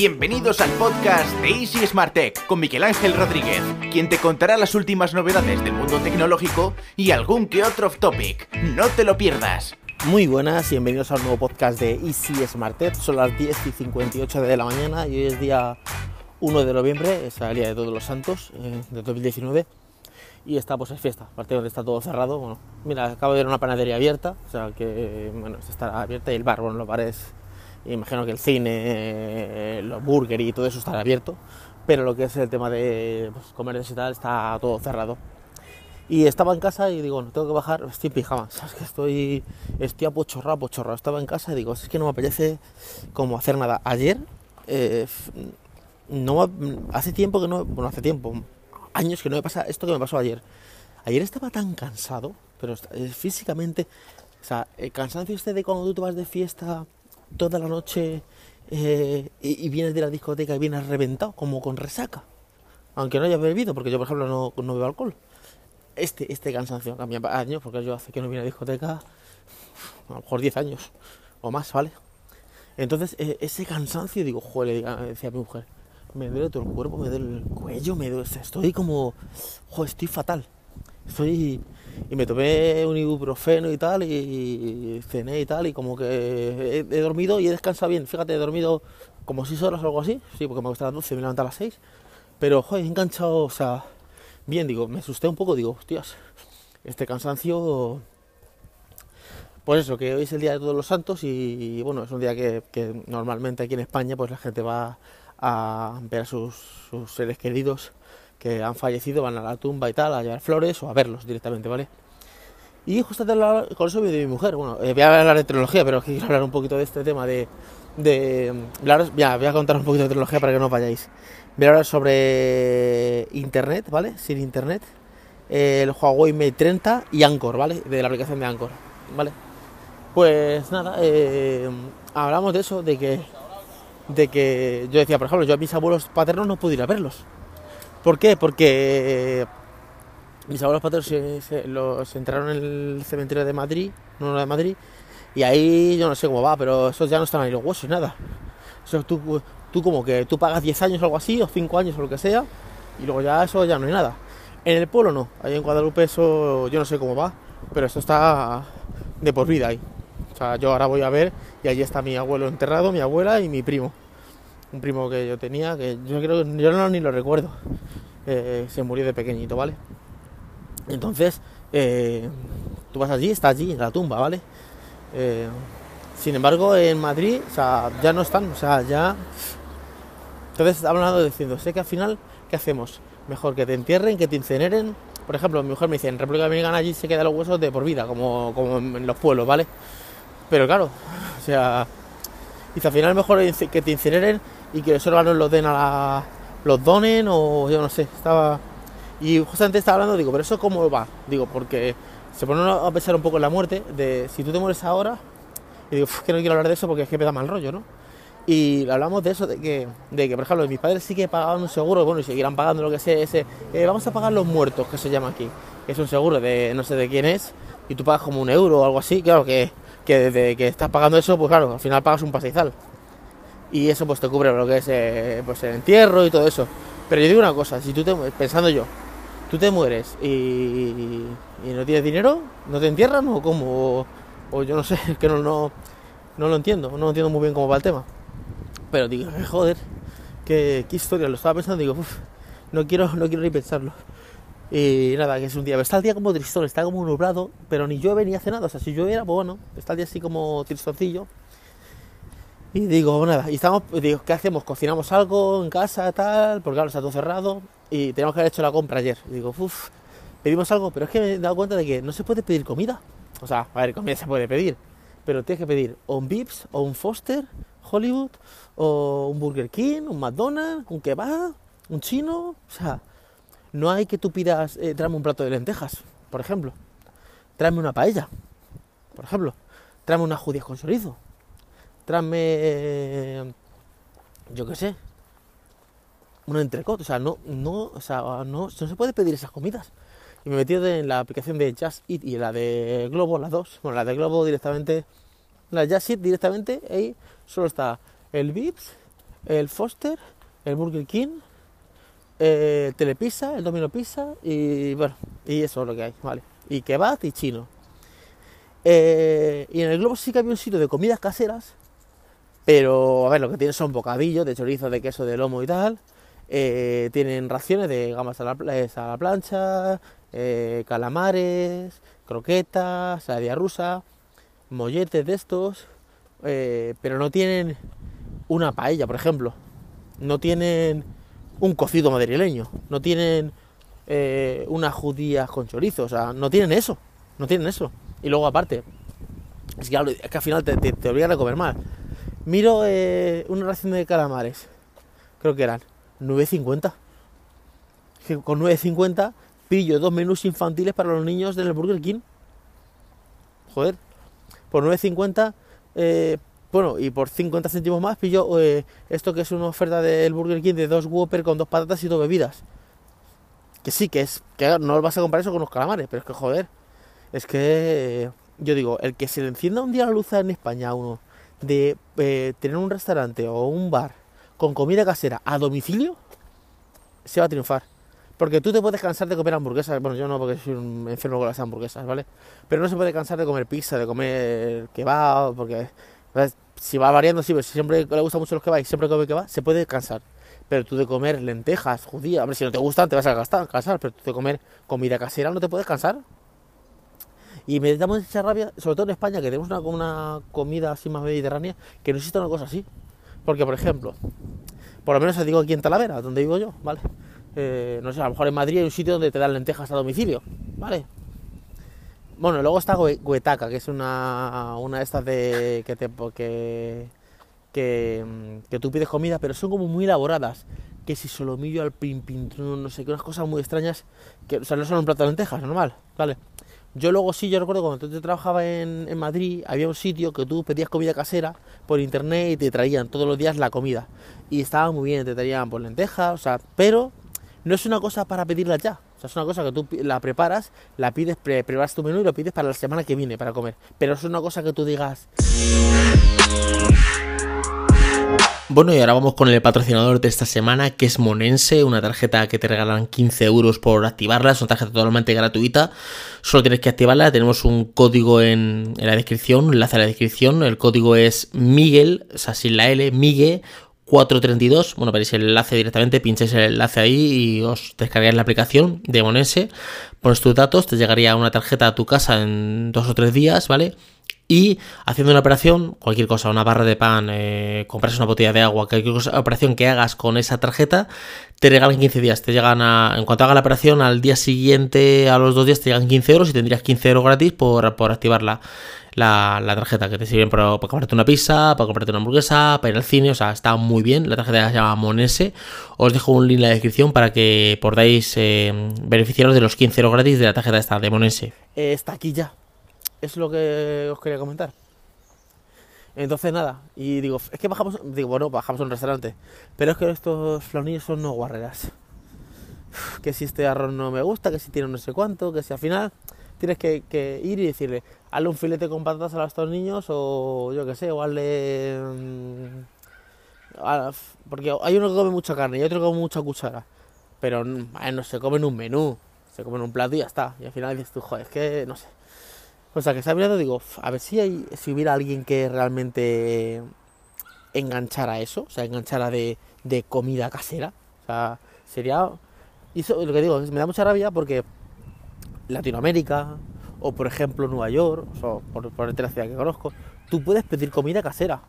Bienvenidos al podcast de Easy Smart Tech con Miguel Ángel Rodríguez, quien te contará las últimas novedades del mundo tecnológico y algún que otro off topic. No te lo pierdas. Muy buenas y bienvenidos a un nuevo podcast de Easy Smart Tech. Son las 10 y 58 de la mañana y hoy es día 1 de noviembre, es el día de todos los santos eh, de 2019 y está pues es fiesta, aparte donde está todo cerrado. Bueno, mira, acabo de ver una panadería abierta, o sea que bueno, está abierta y el bar, bueno, los bares imagino que el cine, los burger y todo eso estará abierto, pero lo que es el tema de pues, comercios y tal está todo cerrado. Y estaba en casa y digo, no tengo que bajar, estoy en pijama, es que estoy, estoy apochorrado, apochorrado. Estaba en casa y digo, es que no me apetece como hacer nada. Ayer, eh, no, hace tiempo que no, bueno, hace tiempo, años que no me pasa esto que me pasó ayer. Ayer estaba tan cansado, pero eh, físicamente, o sea, el cansancio este de cuando tú te vas de fiesta toda la noche eh, y, vienes de la discoteca y vienes reventado, como con resaca. Aunque no hayas bebido, porque yo, por ejemplo, no, no bebo alcohol. Este, este cansancio cambia años, porque yo hace que no viene a la discoteca, a lo mejor 10 años o más, ¿vale? Entonces, eh, ese cansancio, digo, joder, decía mi mujer, me duele todo el cuerpo, me duele el cuello, me duele, estoy como, joder, estoy fatal. Estoy y me tomé un ibuprofeno y tal, y cené y tal, y como que he, dormido y he descansado bien. Fíjate, he dormido como 6 horas o algo así, sí, porque me gusta las 12, me levanté a las 6. Pero, joder, he enganchado, o sea, bien, digo, me asusté un poco, digo, hostias, este cansancio. Pues eso, que hoy es el Día de Todos los Santos y, bueno, es un día que, normalmente aquí en España pues la gente va a ver a sus seres queridos que han fallecido, van a la tumba y tal, a llevar flores o a verlos directamente, ¿vale? Y justo con eso de mi mujer, bueno, eh, voy a hablar de tecnología, pero quiero hablar un poquito de este tema de... de ya, voy a contar un poquito de tecnología para que no vayáis. Voy a hablar sobre Internet, ¿vale? Sin Internet, el Huawei Mate 30 y Anchor, ¿vale? De la aplicación de Anchor, ¿vale? Pues nada, eh, hablamos de eso, de que, de que yo decía, por ejemplo, yo a mis abuelos paternos no puedo ir a verlos, ¿Por qué? Porque mis abuelos paternos se, los enterraron en el cementerio de Madrid, no de Madrid, y ahí yo no sé cómo va, pero esos ya no están ahí los huesos, nada. Eso tú, tú como que tú pagas 10 años o algo así, o 5 años o lo que sea, y luego ya eso ya no hay nada. En el pueblo no, ahí en Guadalupe eso yo no sé cómo va, pero eso está de por vida ahí. O sea, yo ahora voy a ver y allí está mi abuelo enterrado, mi abuela y mi primo. Un primo que yo tenía, que yo creo yo no ni lo recuerdo. Eh, se murió de pequeñito, ¿vale? Entonces, eh, tú vas allí, está allí, en la tumba, ¿vale? Eh, sin embargo, en Madrid, o sea, ya no están, o sea, ya... Entonces, hablando diciendo, sé que al final, ¿qué hacemos? Mejor que te entierren, que te incineren. Por ejemplo, mi mujer me dice, en República Dominicana allí se quedan los huesos de por vida, como, como en los pueblos, ¿vale? Pero claro, o sea, dice, al final mejor que te incineren y que los órganos los den a la los donen o yo no sé, estaba... Y justamente estaba hablando, digo, pero eso cómo va? Digo, porque se pone a pensar un poco en la muerte, de si tú te mueres ahora, y digo, que no quiero hablar de eso porque es que me da mal rollo, ¿no? Y hablamos de eso, de que, de que por ejemplo, mis padres sí que pagaban un seguro, bueno, y seguirán pagando lo que sea, ese, eh, vamos a pagar los muertos, que se llama aquí, que es un seguro de no sé de quién es, y tú pagas como un euro o algo así, claro, que, que desde que estás pagando eso, pues claro, al final pagas un pastizal y eso pues te cubre lo que es eh, pues el entierro y todo eso. Pero yo digo una cosa, si tú te pensando yo, tú te mueres y, no tienes dinero, ¿no te entierran o cómo? O, yo no sé, es que no, no, no lo entiendo, no entiendo muy bien cómo va el tema. Pero digo, joder, qué, historia, lo estaba pensando, digo, no quiero, no quiero ni pensarlo. Y nada, que es un día, está el día como tristón, está como nublado, pero ni llueve ni hace nada, o sea, si lluviera, pues bueno, está el día así como tristoncillo, y digo, nada, y estamos, digo, ¿qué hacemos? ¿Cocinamos algo en casa, tal? Porque claro, está todo cerrado y tenemos que haber hecho la compra ayer. Y digo, uff, pedimos algo, pero es que me he dado cuenta de que no se puede pedir comida. O sea, a ver, comida se puede pedir, pero tienes que pedir o un Vips, o un Foster, Hollywood, o un Burger King, un McDonald's, un kebab, un chino. O sea, no hay que tú pidas, eh, tráeme un plato de lentejas, por ejemplo. Tráeme una paella, por ejemplo. Tráeme unas judías con chorizo tráeme, yo qué sé, un entrecot, o sea, no, no, o sea, no, no se puede pedir esas comidas. Y me metí en la aplicación de Just Eat y la de Globo, las dos. Bueno, la de Globo directamente, la Just Eat directamente, ahí solo está el Vips, el Foster, el Burger King, el Telepizza, el Domino Pizza y bueno, y eso es lo que hay, ¿vale? Y kebab y chino. Eh, y en el globo sí que había un sitio de comidas caseras, pero a ver, lo que tienen son bocadillos de chorizo, de queso, de lomo y tal. Eh, tienen raciones de gamas a la, la plancha, eh, calamares, croquetas, saladilla rusa, molletes de estos, pero no tienen una paella, por ejemplo. No tienen un cocido madrileño, no tienen unas judías con chorizo, o sea, no tienen eso, no tienen eso. Y luego aparte, es que, al final te, te, obligan a comer mal. Miro eh, una ración de calamares, creo que eran 9.50. Que con 9.50 pillo dos menús infantiles para los niños del Burger King. Joder, por 9.50, eh, bueno, y por 50 céntimos más pillo eh, esto que es una oferta del Burger King de dos Whopper con dos patatas y dos bebidas. Que sí, que es, que no vas a comprar eso con los calamares, pero es que joder es que yo digo, el que se le encienda un día la luz en España a uno de eh, tener un restaurante o un bar con comida casera a domicilio, se va a triunfar. Porque tú te puedes cansar de comer hamburguesas, bueno, yo no porque soy un enfermo con las hamburguesas, ¿vale? Pero no se puede cansar de comer pizza, de comer kebab, porque si va variando, si siempre le gusta mucho los kebab y siempre come kebab, se puede cansar. Pero tú de comer lentejas, judías, si no te gustan, te vas a cansar, pero tú de comer comida casera no te puedes cansar. Y me da mucha rabia, sobre todo en España, que tenemos una, comida así más mediterránea, que no existe una cosa así. Porque, por ejemplo, por lo menos os digo aquí en Talavera, donde vivo yo, ¿vale? Eh, no sé, a lo mejor en Madrid hay un sitio donde te dan lentejas a domicilio, ¿vale? Bueno, luego está Guetaca, que es una, una de estas de que te que, que, que tú pides comida, pero son como muy elaboradas. Que si solomillo al pin no sé qué, unas cosas muy extrañas, que o sea, no son un plato de lentejas, normal, ¿vale? Yo luego sí, yo recuerdo cuando yo trabajaba en, en, Madrid, había un sitio que tú pedías comida casera por internet y te traían todos los días la comida. Y estaba muy bien, te traían por lentejas, o sea, pero no es una cosa para pedirla ya. O sea, es una cosa que tú la preparas, la pides, preparas tu menú y lo pides para la semana que viene para comer. Pero es una cosa que tú digas... Bueno, y ahora vamos con el patrocinador de esta semana, que es Monense, una tarjeta que te regalan 15 euros por activarla, es una tarjeta totalmente gratuita, solo tienes que activarla, tenemos un código en, la descripción, un enlace a la descripción, el código es Miguel, o sea, sin la L, Miguel 432, bueno, veréis el enlace directamente, pincháis el enlace ahí y os descargáis la aplicación de Monense, pones tus datos, te llegaría una tarjeta a tu casa en dos o tres días, ¿vale? Y haciendo una operación, cualquier cosa, una barra de pan, eh, compras una botella de agua, cualquier operación que hagas con esa tarjeta, te regalan 15 días. Te llegan a, en cuanto haga la operación, al día siguiente, a los dos días, te llegan 15 euros y tendrías 15 euros gratis por, por activar la, la, tarjeta, que te sirven para, comprarte una pizza, para comprarte una hamburguesa, para ir al cine, o sea, está muy bien. La tarjeta se llama Monese. Os dejo un link en la descripción para que podáis eh, beneficiaros de los 15 euros gratis de la tarjeta esta de Monese. Eh, está aquí ya es lo que os quería comentar. Entonces nada, y digo, es que bajamos, digo, bueno, bajamos a un restaurante, pero es que estos flaunillos son no guarreras. Que si este arroz no me gusta, que si tiene no sé cuánto, que si al final tienes que, ir y decirle, hazle un filete con patatas a estos niños o yo qué sé, o hazle... Mm, porque hay uno que come mucha carne y otro que come mucha cuchara, pero no se comen un menú, se comen un plato y ya está. Y al final dices tú, joder, es que no sé. O sea, que estaba mirando, digo, a ver si, hay, si hubiera alguien que realmente enganchara eso, o sea, enganchara de, de comida casera. O sea, sería. Y eso, lo que digo, me da mucha rabia porque Latinoamérica, o por ejemplo Nueva York, o por, por la ciudad que conozco, tú puedes pedir comida casera.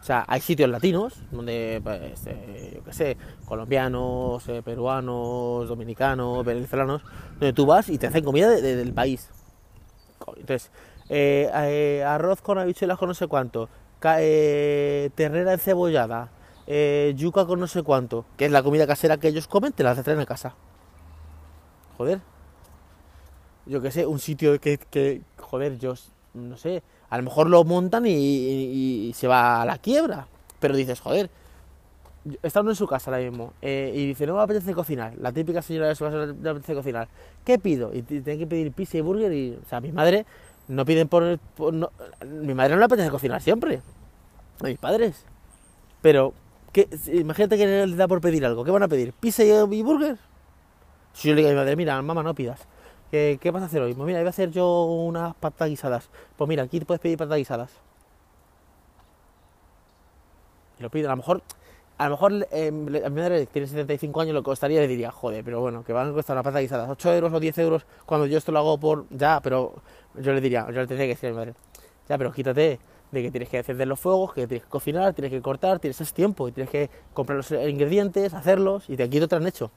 O sea, hay sitios latinos donde, pues, eh, yo qué sé, colombianos, eh, peruanos, dominicanos, venezolanos, donde tú vas y te hacen comida del país. Entonces, eh, eh, arroz con habichuelas con no sé cuánto, eh, terrera encebollada, yuca con no sé cuánto, que es la comida casera que ellos comen, te la traen a casa. Joder. Yo qué sé, un sitio que, joder, yo no sé, a lo mejor lo montan y se va a la quiebra. Pero dices, joder, estando en su casa ahora mismo eh, y dice, no me apetece cocinar, la típica señora de su casa no me apetece cocinar, ¿qué pido? Y tiene que pedir pizza y burger y, o sea, mi madre no piden por, mi madre no le apetece cocinar siempre, a mis padres, pero ¿qué- imagínate que le da por pedir algo. ¿Qué van a pedir? ¿Pizza y, burger? Si yo le digo a mi madre, mira, mamá, no pidas. ¿Qué, vas a hacer hoy? Pues mira, iba a hacer yo unas patatas guisadas. Pues mira, aquí te puedes pedir patatas guisadas. Y lo pido. A lo mejor, a lo mejor eh, a mi madre que tiene 75 años lo costaría y le diría, joder, pero bueno, que van a costar una patata guisadas 8 euros o 10 euros cuando yo esto lo hago por ya, pero yo le diría, yo le tendría que decir a mi madre, ya, pero quítate de que tienes que encender los fuegos, que tienes que cocinar, tienes que cortar, tienes ese tiempo y tienes que comprar los ingredientes, hacerlos y de aquí te han hecho.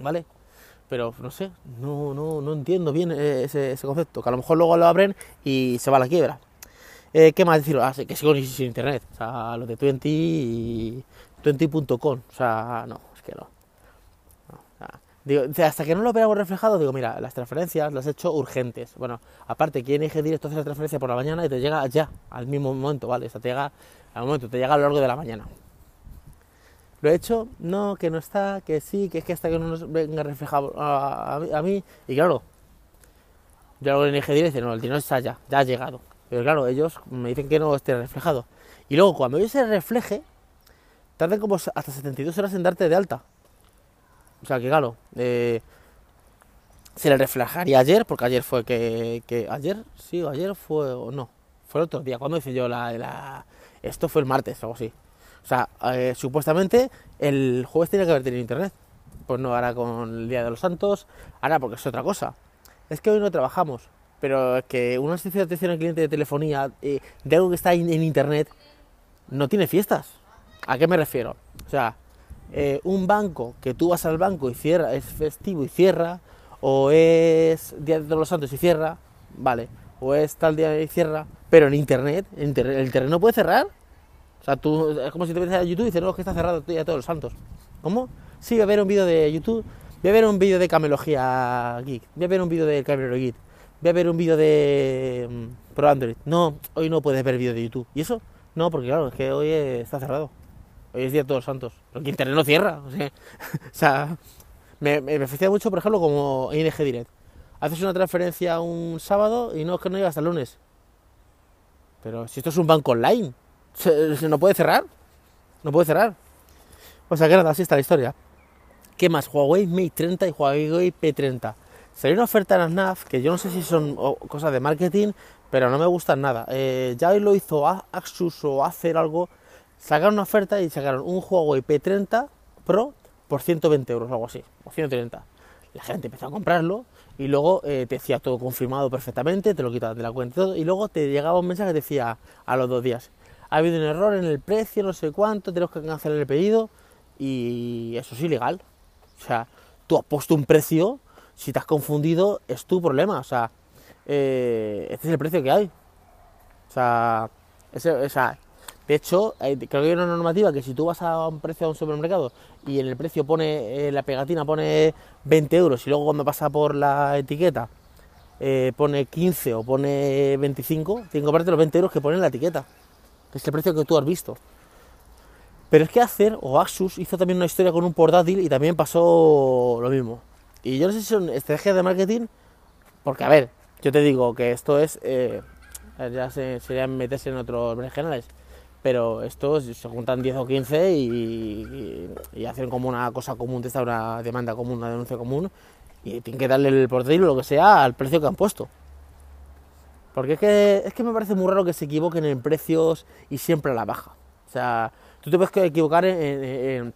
¿Vale? Pero no sé, no, no, no entiendo bien eh, ese, concepto, que a lo mejor luego lo abren y se va la quiebra. Eh, ¿Qué más decir? Ah, que sigo sin, internet. O sea, lo de 20 y 20.com. O sea, no, es que no. O sea, digo, hasta que no lo veamos reflejado, digo, mira, las transferencias las he hecho urgentes. Bueno, aparte, quien elige directo hace la transferencia por la mañana y te llega ya, al mismo momento, ¿vale? O sea, te llega al momento, te llega a lo largo de la mañana. Lo he hecho, no, que no está, que sí, que es que hasta que no nos venga reflejado a, a a mí. Y claro, yo lo elige directo no, el dinero está ya, ya ha llegado. Pero claro, ellos me dicen que no esté reflejado. Y luego, cuando ellos se refleje, tardan como hasta 72 horas en darte de alta. O sea que, claro, eh, se le reflejaría ayer, porque ayer fue que, que- Ayer, sí, ayer fue, o no, fue el otro día. cuando hice yo la, la- Esto fue el martes o algo así. O sea, eh, supuestamente el jueves tenía que haber tenido internet. Pues no, ahora con el Día de los Santos, ahora porque es otra cosa. Es que hoy no trabajamos, pero es que una servicio de atención al cliente de telefonía, eh, de algo que está en, en internet, no tiene fiestas. ¿A qué me refiero? O sea, eh, un banco que tú vas al banco y cierra, es festivo y cierra, o es Día de los Santos y cierra, vale, o es tal día y cierra, pero en internet, en el internet no puede cerrar. O sea, tú, es como si te metes a YouTube y dices, no, es que está cerrado de todos los santos. ¿Cómo? Sí, voy a ver un vídeo de YouTube, voy a ver un vídeo de Camelogía Geek, voy a ver un vídeo de Camelero Geek, voy a ver un vídeo de mm, Pro Android. No, hoy no puedes ver vídeo de YouTube. ¿Y eso? No, porque claro, es que hoy está cerrado. Hoy es Día de Todos los Santos. Porque Internet no cierra. O sea, me, me, mucho, por ejemplo, como ING Direct. Haces una transferencia un sábado y no es que no llega hasta el lunes. Pero si esto es un banco online, ¿se, se no puede cerrar? No puede cerrar. O sea que nada, así está la historia. ¿Qué más? Huawei Mate 30 y Huawei P30. Salió una oferta en la NAF que yo no sé si son cosas de marketing, pero no me gustan nada. Eh, ya lo hizo A- Asus o Acer algo. Sacaron una oferta y sacaron un Huawei P30 Pro por 120 euros, algo así, o 130. La gente empezó a comprarlo y luego eh, te decía todo confirmado perfectamente, te lo quitabas de la cuenta y todo, y luego te llegaba un mensaje que decía a los dos días, ha habido un error en el precio, no sé cuánto, tenemos que cancelar el pedido y eso es ilegal. O sea, tú has puesto un precio, si te has confundido es tu problema, o sea, eh, este es el precio que hay. O sea, de hecho, hay- creo que hay una normativa que si tú vas a un precio a un supermercado y en el precio pone, eh, la pegatina pone 20 euros y luego cuando pasa por la etiqueta eh, pone 15 o pone 25, tienes que los 20 euros que pone en la etiqueta, que es el precio que tú has visto. Pero es que Acer o Asus hizo también una historia con un portátil y también pasó lo mismo. Y yo no sé si son estrategias de marketing, porque a ver, yo te digo que esto es, eh, ya se, sería meterse en otros generales, pero estos se juntan 10 o 15 y, hacen como una cosa común, esta una demanda común, una denuncia común, y tienen que darle el portátil o lo que sea al precio que han puesto. Porque es que, es que me parece muy raro que se equivoquen en precios y siempre a la baja. O sea, tú te puedes equivocar en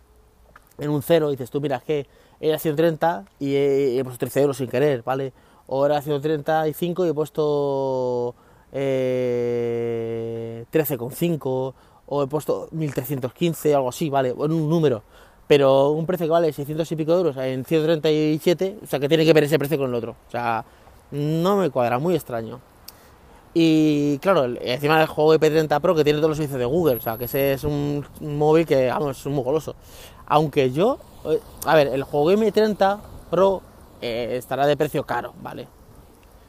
un cero y dices tú, mira, es que era 130 y he, puesto 13 euros sin querer, ¿vale? O era 135 y he puesto eh, 13,5 o he puesto 1315 o algo así, ¿vale? En un número. Pero un precio que vale 600 y pico euros en 137, o sea, que tiene que ver ese precio con el otro. O sea, no me cuadra, muy extraño. Y claro, encima del juego P30 Pro que tiene todos los servicios de Google, o sea, que ese es un móvil que, vamos, es muy goloso. Aunque yo, eh, a ver, el juego M30 Pro eh, estará de precio caro, ¿vale?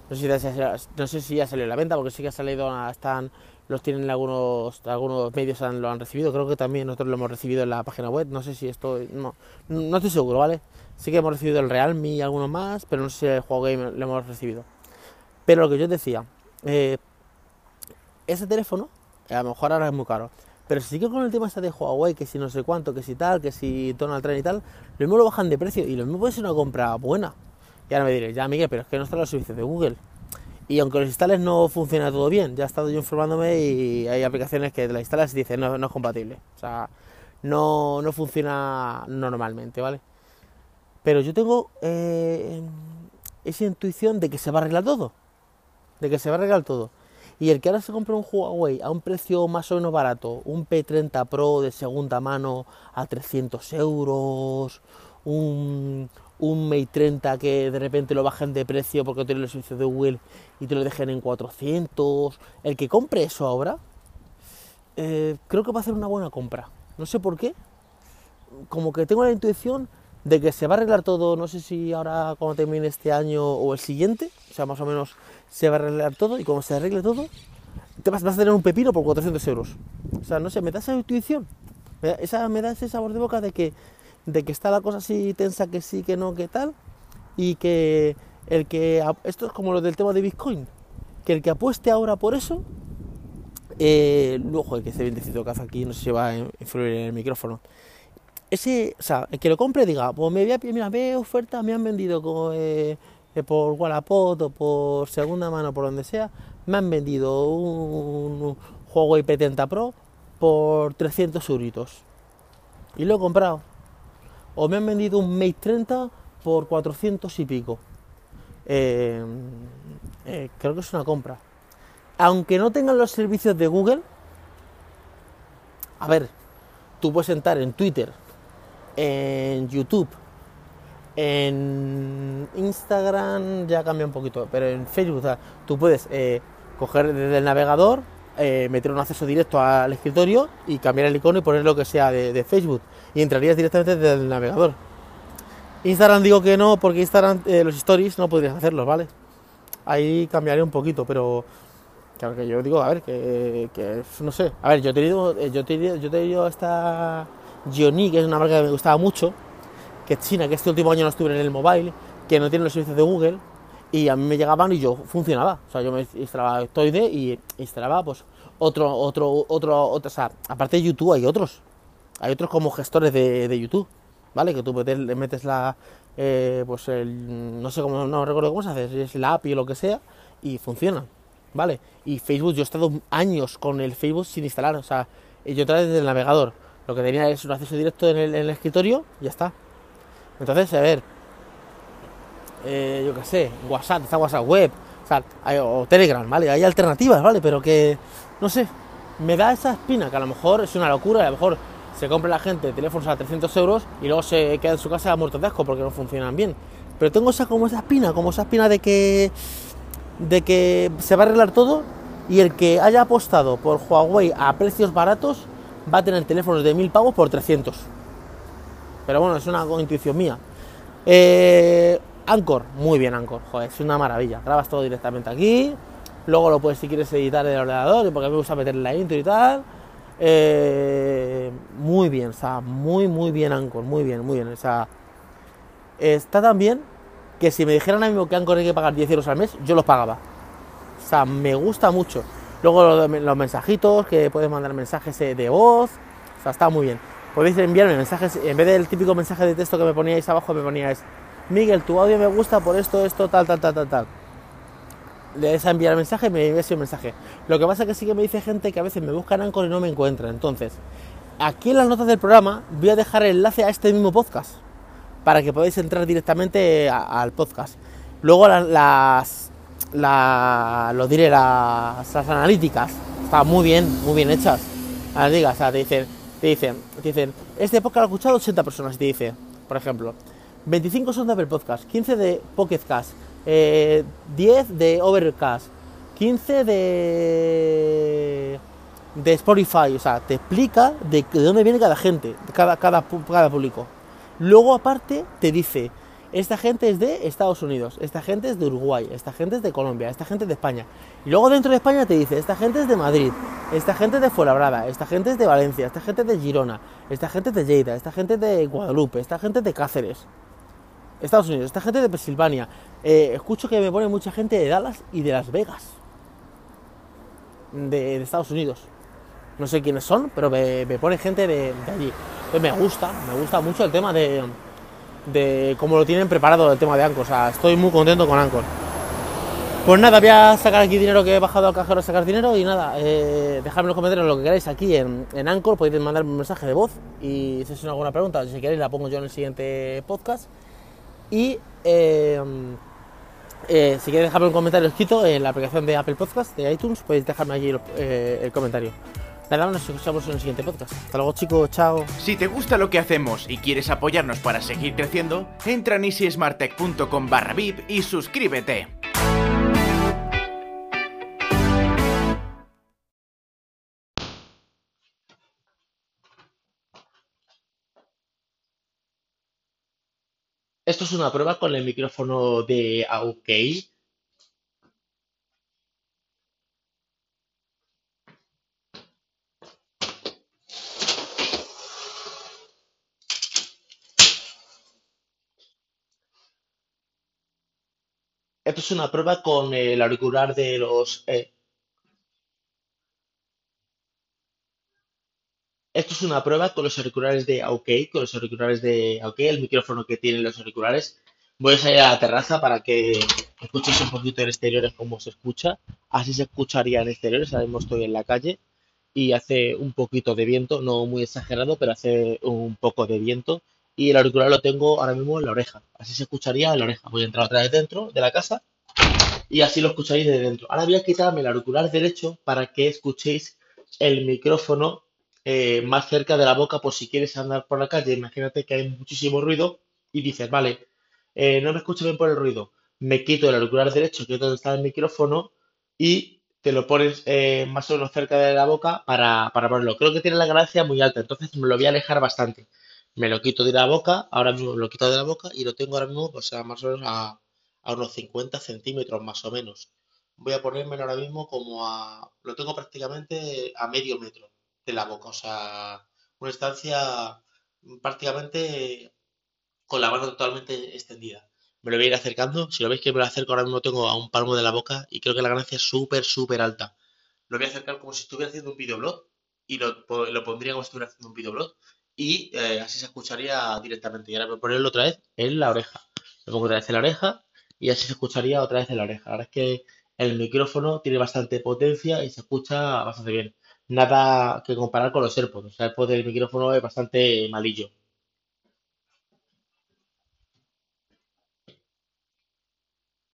No sé, si ya, no sé a la venta, porque sí que ha salido, ah, están, los tienen algunos, algunos medios lo han recibido, creo que también nosotros lo hemos recibido en la página web, no sé si esto, no, no estoy seguro, ¿vale? Sí que hemos recibido el Realme y algunos más, pero no sé si el juego Game lo hemos recibido. Pero lo que yo decía, eh, ese teléfono, a lo mejor ahora es muy caro, Pero si sigue con el tema este de Huawei, que si no sé cuánto, que si tal, que si Donald Trump y tal, lo mismo lo bajan de precio y lo mismo puede ser una compra buena. Y ahora me diréis, ya Miguel, pero es que no están los servicios de Google. Y aunque los instales no funciona todo bien, ya he estado yo informándome y hay aplicaciones que las instalas y dicen no, no es compatible. O sea, no, no funciona normalmente, ¿vale? Pero yo tengo eh, esa intuición de que se va a arreglar todo. De que se va a arreglar todo. Y el que ahora se compra un Huawei a un precio más o menos barato, un P30 Pro de segunda mano a 300 euros, un, un Mate 30 que de repente lo bajen de precio porque tiene los servicios de Google y te lo dejen en 400, el que compre eso ahora, eh, creo que va a hacer una buena compra. No sé por qué, como que tengo la intuición de que se va a arreglar todo, no sé si ahora cuando termine este año o el siguiente, o sea, más o menos se va a arreglar todo y cuando se arregle todo, te vas, vas a tener un pepino por 400 euros. O sea, no sé, me da esa intuición, me da, esa, me da ese sabor de boca de que, de que está la cosa así tensa, que sí, que no, que tal, y que el que, esto es como lo del tema de Bitcoin, que el que apueste ahora por eso, eh, luego, que esté bien decidido hace aquí, no sé si va a influir en el micrófono, ese, o sea, el que lo compre diga, pues me voy a, mira, ve oferta, me han vendido con, eh, eh, por Wallapop o por segunda mano, por donde sea, me han vendido un Huawei P30 Pro por 300 euritos. Y lo he comprado. O me han vendido un Mate 30 por 400 y pico. Eh, eh, creo que es una compra. Aunque no tengan los servicios de Google, a ver, tú puedes entrar en Twitter, en YouTube, en Instagram ya cambia un poquito, pero en Facebook o sea, tú puedes eh, coger desde el navegador, eh, meter un acceso directo al escritorio y cambiar el icono y poner lo que sea de, Facebook y entrarías directamente desde el navegador. Instagram digo que no, porque Instagram eh, los stories no podrías hacerlos, ¿vale? Ahí cambiaría un poquito, pero claro que yo digo, a ver, que, no sé, a ver, yo he tenido, yo he tenido, yo he Gioni, que es una marca que me gustaba mucho, que es china, que este último año no estuve en el mobile, que no tiene los servicios de Google, y a mí me llegaban y yo funcionaba. O sea, yo me instalaba Toide y instalaba pues otro, otro, otro, otro, o sea, aparte de YouTube hay otros. Hay otros como gestores de, de YouTube, ¿vale? Que tú metes, metes la, eh, pues el, no sé cómo, no recuerdo cómo se hace, es la API o lo que sea, y funciona, ¿vale? Y Facebook, yo he estado años con el Facebook sin instalar, o sea, yo traje desde el navegador. Lo que tenía es un acceso directo en el, escritorio y ya está. Entonces, a ver, eh, yo qué sé, WhatsApp, está WhatsApp web, o, Telegram, ¿vale? Hay alternativas, ¿vale? Pero que, no sé, me da esa espina, que a lo mejor es una locura, a lo mejor se compra la gente teléfonos a 300 euros y luego se queda en su casa muerto de asco porque no funcionan bien. Pero tengo esa como esa espina, como esa espina de que de que se va a arreglar todo y el que haya apostado por Huawei a precios baratos va a tener teléfonos de 1000 pavos por 300. Pero bueno, es una intuición mía. Eh, Anchor, muy bien Anchor, joder, es una maravilla. Grabas todo directamente aquí, luego lo puedes si quieres editar en el ordenador, porque me gusta meter la intro y tal. Eh, muy bien, o sea, muy, muy bien Anchor, muy bien, muy bien. O sea, está tan bien que si me dijeran a mí que Anchor hay que pagar 10 euros al mes, yo los pagaba. O sea, me gusta mucho. Luego los mensajitos, que puedes mandar mensajes de voz, o sea, está muy bien. Podéis enviarme mensajes, en vez del típico mensaje de texto que me poníais abajo, me poníais, Miguel, tu audio me gusta por esto, esto, tal, tal, tal, tal, tal. Le des a enviar mensaje me envías un mensaje. Lo que pasa es que sí que me dice gente que a veces me buscan Anchor y no me encuentran. Entonces, aquí en las notas del programa voy a dejar el enlace a este mismo podcast para que podáis entrar directamente a, al podcast. Luego las la, lo diré, las, las, analíticas están muy bien, muy bien hechas. Analíticas, o te dicen, te dicen, te dicen, este podcast lo ha escuchado 80 personas, y te dice, por ejemplo, 25 son de Apple Podcast, 15 de Pocket Cast, eh, 10 de Overcast, 15 de de Spotify, o sea, te explica de, de dónde viene cada gente, cada, cada, cada público. Luego aparte te dice, esta gente es de Estados Unidos, esta gente es de Uruguay, esta gente es de Colombia, esta gente es de España. Y luego dentro de España te dice, esta gente es de Madrid, esta gente es de Fuenlabrada, esta gente es de Valencia, esta gente es de Girona, esta gente es de Lleida, esta gente es de Guadalupe, esta gente es de Cáceres. Estados Unidos, esta gente de Pensilvania. Eh, escucho que me pone mucha gente de Dallas y de Las Vegas. De, Estados Unidos. no sé quiénes son, pero me, pone gente de, allí. Me gusta, me gusta mucho el tema de, de cómo lo tienen preparado el tema de Anchor. O sea, estoy muy contento con Anchor. Pues nada, voy a sacar aquí dinero que he bajado al cajero a sacar dinero y nada, eh, dejadme en los comentarios lo que queráis aquí en, en Anchor, podéis mandarme un mensaje de voz y si es alguna pregunta, si queréis la pongo yo en el siguiente podcast. Y eh, eh, si queréis dejarme un comentario escrito en la aplicación de Apple Podcast de iTunes, podéis dejarme allí el comentario. Nada, nos escuchamos en el siguiente podcast. Hasta luego chicos, chao. Si te gusta lo que hacemos y quieres apoyarnos para seguir creciendo, entra en easysmarttech.com barra VIP y suscríbete. Esto es una prueba con el micrófono de OK. Esto es una prueba con el auricular de los... eh, Esto es una prueba con los auriculares de OK, con los auriculares de OK, el micrófono que tienen los auriculares. Voy a salir a la terraza para que escuchéis un poquito en exteriores cómo se escucha. Así se escucharía en exteriores. Ahora mismo estoy en la calle y hace un poquito de viento, no muy exagerado, pero hace un poco de viento. Y el auricular lo tengo ahora mismo en la oreja. Así se escucharía en la oreja. Voy a entrar otra vez dentro de la casa y así lo escucháis desde dentro. Ahora voy a quitarme el auricular derecho para que escuchéis el micrófono eh, más cerca de la boca por si quieres andar por la calle. Imagínate que hay muchísimo ruido y dices, vale, eh, no me escucho bien por el ruido. Me quito el auricular derecho, que es donde está el micrófono, y te lo pones eh, más o menos cerca de la boca para, para ponerlo. Creo que tiene la ganancia muy alta, entonces me lo voy a alejar bastante. Me lo quito de la boca, ahora mismo me lo quito de la boca y lo tengo ahora mismo, o sea, más o menos a, a unos 50 centímetros más o menos. Voy a ponérmelo ahora mismo como a... Lo tengo prácticamente a medio metro de la boca, o sea, una estancia prácticamente con la mano totalmente extendida. Me lo voy a ir acercando, si lo veis que me lo acerco ahora mismo tengo a un palmo de la boca y creo que la ganancia es súper, súper alta. Lo voy a acercar como si estuviera haciendo un videoblog y lo, lo pondría como si estuviera haciendo un videoblog y eh, así se escucharía directamente. Y ahora voy a ponerlo otra vez en la oreja. Lo pongo otra vez en la oreja y así se escucharía otra vez en la oreja. Verdad es que el micrófono tiene bastante potencia y se escucha bastante bien. Nada que comparar con los AirPods. Los AirPods del micrófono es bastante malillo.